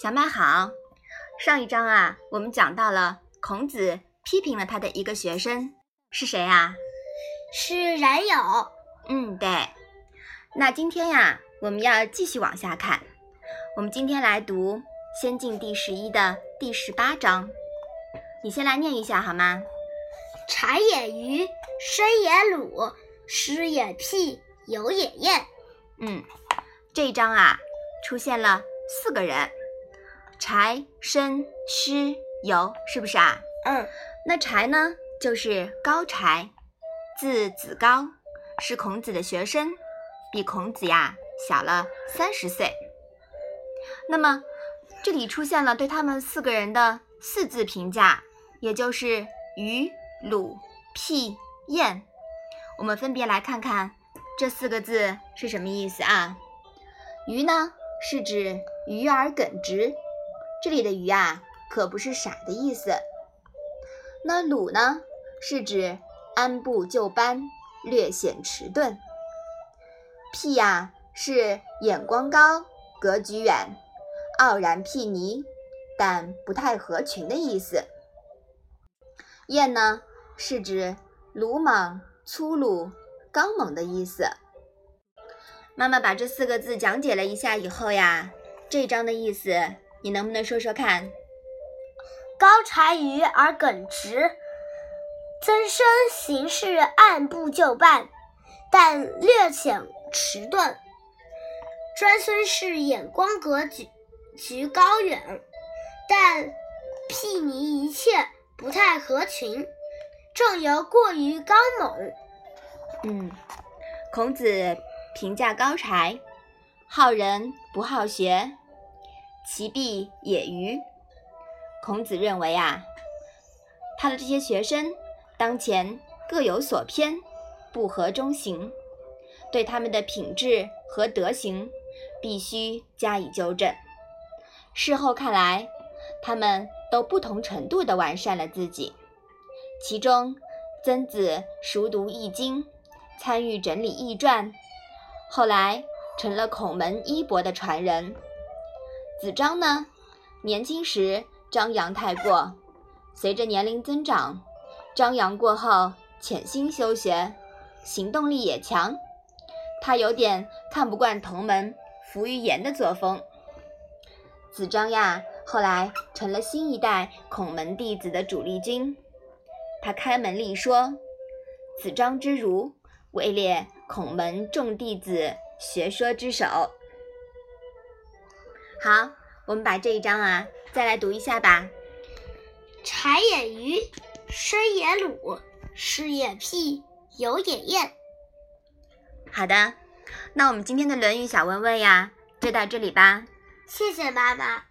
小麦好，上一章啊，我们讲到了孔子批评了他的一个学生，是谁啊？是冉有。嗯，对。那今天呀，我们要继续往下看。我们今天来读《先进》第十一的第十八章。你先来念一下好吗？柴也鱼，生也鲁，师也辟，友也晏。嗯，这一章啊，出现了四个人。柴、申、师、友，是不是啊？嗯，那柴呢，就是高柴，字子高，是孔子的学生，比孔子呀小了三十岁。那么这里出现了对他们四个人的四字评价，也就是鱼、鲁、辟、晏。我们分别来看看这四个字是什么意思啊？鱼呢，是指愚而耿直。这里的“鱼”啊，可不是傻的意思。那“鲁”呢，是指按部就班，略显迟钝。“辟”呀，是眼光高，格局远，傲然睥睨，但不太合群的意思。“燕”呢，是指鲁莽、粗鲁、刚猛的意思。妈妈把这四个字讲解了一下以后呀，这章的意思。你能不能说说看？高柴愚而耿直，曾生行事按部就班，但略显迟钝。专孙氏眼光格局局高远，但睥睨一切不太合群。仲由过于刚猛。嗯，孔子评价高柴，好人不好学。其必也愚。孔子认为啊，他的这些学生当前各有所偏，不合中行，对他们的品质和德行必须加以纠正。事后看来，他们都不同程度地完善了自己。其中，曾子熟读《易经》，参与整理《易传》，后来成了孔门衣钵的传人。子张呢，年轻时张扬太过，随着年龄增长，张扬过后潜心修学，行动力也强。他有点看不惯同门浮于言的作风。子张呀，后来成了新一代孔门弟子的主力军。他开门立说：“子张之儒，位列孔门众弟子学说之首。”好，我们把这一章啊再来读一下吧。柴也鱼，生也鲁，师也辟，友也燕。好的，那我们今天的《论语》小问问呀，就到这里吧。谢谢妈妈。